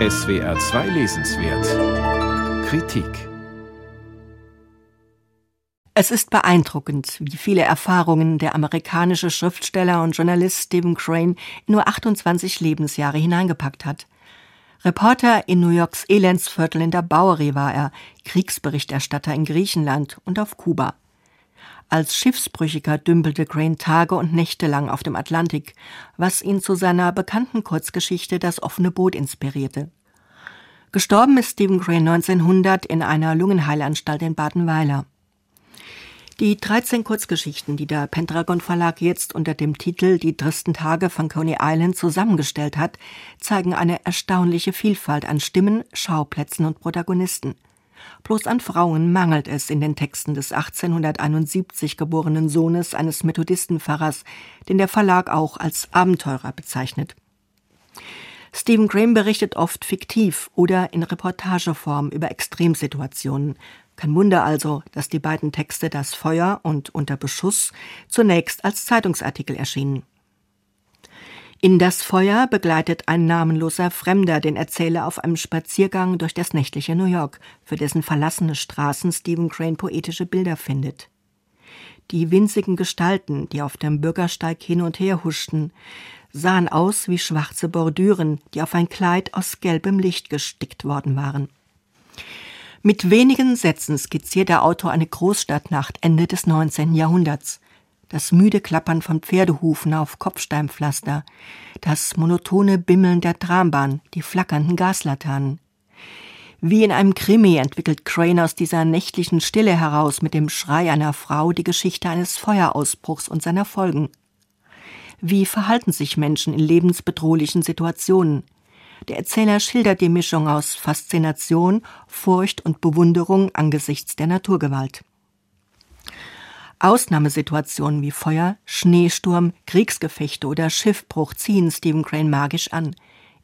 SWR 2 Lesenswert Kritik Es ist beeindruckend, wie viele Erfahrungen der amerikanische Schriftsteller und Journalist Stephen Crane in nur 28 Lebensjahre hineingepackt hat. Reporter in New Yorks Elendsviertel in der Bowery war er, Kriegsberichterstatter in Griechenland und auf Kuba. Als Schiffsbrüchiger dümpelte Crane Tage und Nächte lang auf dem Atlantik, was ihn zu seiner bekannten Kurzgeschichte Das offene Boot inspirierte. Gestorben ist Stephen Crane 1900 in einer Lungenheilanstalt in Badenweiler. Die 13 Kurzgeschichten, die der Pendragon Verlag jetzt unter dem Titel Die tristen Tage von Coney Island zusammengestellt hat, zeigen eine erstaunliche Vielfalt an Stimmen, Schauplätzen und Protagonisten. Bloß an Frauen mangelt es in den Texten des 1871 geborenen Sohnes eines Methodistenpfarrers, den der Verlag auch als Abenteurer bezeichnet. Stephen Graham berichtet oft fiktiv oder in Reportageform über Extremsituationen, kein Wunder also, dass die beiden Texte Das Feuer und Unter Beschuss zunächst als Zeitungsartikel erschienen. In das Feuer begleitet ein namenloser Fremder den Erzähler auf einem Spaziergang durch das nächtliche New York, für dessen verlassene Straßen Stephen Crane poetische Bilder findet. Die winzigen Gestalten, die auf dem Bürgersteig hin und her huschten, sahen aus wie schwarze Bordüren, die auf ein Kleid aus gelbem Licht gestickt worden waren. Mit wenigen Sätzen skizziert der Autor eine Großstadtnacht Ende des 19. Jahrhunderts. Das müde Klappern von Pferdehufen auf Kopfsteinpflaster, das monotone Bimmeln der Trambahn, die flackernden Gaslaternen. Wie in einem Krimi entwickelt Crane aus dieser nächtlichen Stille heraus mit dem Schrei einer Frau die Geschichte eines Feuerausbruchs und seiner Folgen. Wie verhalten sich Menschen in lebensbedrohlichen Situationen? Der Erzähler schildert die Mischung aus Faszination, Furcht und Bewunderung angesichts der Naturgewalt. Ausnahmesituationen wie Feuer, Schneesturm, Kriegsgefechte oder Schiffbruch ziehen Stephen Crane magisch an.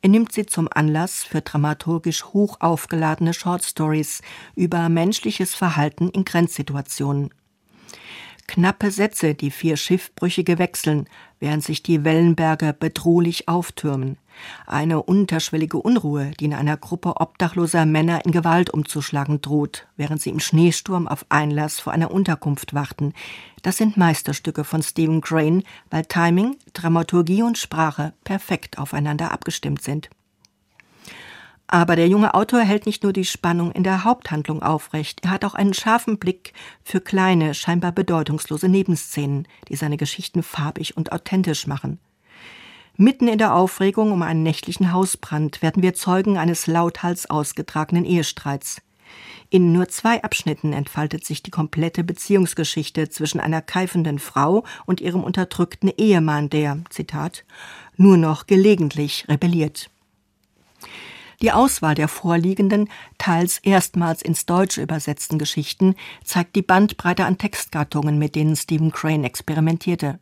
Er nimmt sie zum Anlass für dramaturgisch hoch aufgeladene Shortstories über menschliches Verhalten in Grenzsituationen. Knappe Sätze, die vier Schiffbrüchige wechseln, während sich die Wellenberge bedrohlich auftürmen. Eine unterschwellige Unruhe, die in einer Gruppe obdachloser Männer in Gewalt umzuschlagen droht, während sie im Schneesturm auf Einlass vor einer Unterkunft warten. Das sind Meisterstücke von Stephen Crane, weil Timing, Dramaturgie und Sprache perfekt aufeinander abgestimmt sind. Aber der junge Autor hält nicht nur die Spannung in der Haupthandlung aufrecht, er hat auch einen scharfen Blick für kleine, scheinbar bedeutungslose Nebenszenen, die seine Geschichten farbig und authentisch machen. Mitten in der Aufregung um einen nächtlichen Hausbrand werden wir Zeugen eines lauthals ausgetragenen Ehestreits. In nur zwei Abschnitten entfaltet sich die komplette Beziehungsgeschichte zwischen einer keifenden Frau und ihrem unterdrückten Ehemann, der, Zitat, nur noch gelegentlich rebelliert. Die Auswahl der vorliegenden, teils erstmals ins Deutsche übersetzten Geschichten zeigt die Bandbreite an Textgattungen, mit denen Stephen Crane experimentierte.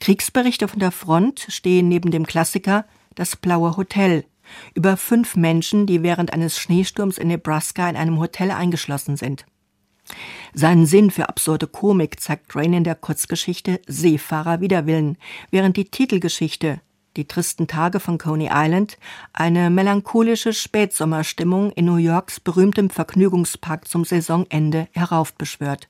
Kriegsberichte von der Front stehen neben dem Klassiker Das blaue Hotel über fünf Menschen, die während eines Schneesturms in Nebraska in einem Hotel eingeschlossen sind. Seinen Sinn für absurde Komik zeigt Crane in der Kurzgeschichte Seefahrer Widerwillen, während die Titelgeschichte die tristen Tage von Coney Island, eine melancholische Spätsommerstimmung in New Yorks berühmtem Vergnügungspark zum Saisonende heraufbeschwört.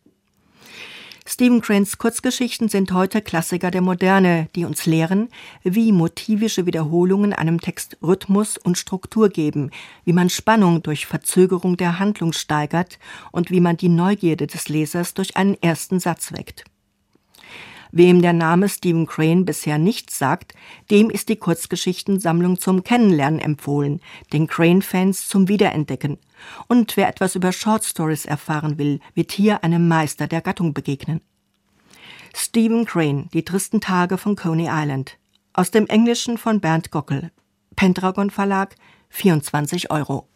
Stephen Cranes Kurzgeschichten sind heute Klassiker der Moderne, die uns lehren, wie motivische Wiederholungen einem Text Rhythmus und Struktur geben, wie man Spannung durch Verzögerung der Handlung steigert und wie man die Neugierde des Lesers durch einen ersten Satz weckt. Wem der Name Stephen Crane bisher nichts sagt, dem ist die Kurzgeschichtensammlung zum Kennenlernen empfohlen, den Crane-Fans zum Wiederentdecken. Und wer etwas über Short Stories erfahren will, wird hier einem Meister der Gattung begegnen. Stephen Crane, Die tristen Tage von Coney Island. Aus dem Englischen von Bernd Gockel. Pendragon Verlag, 24 Euro.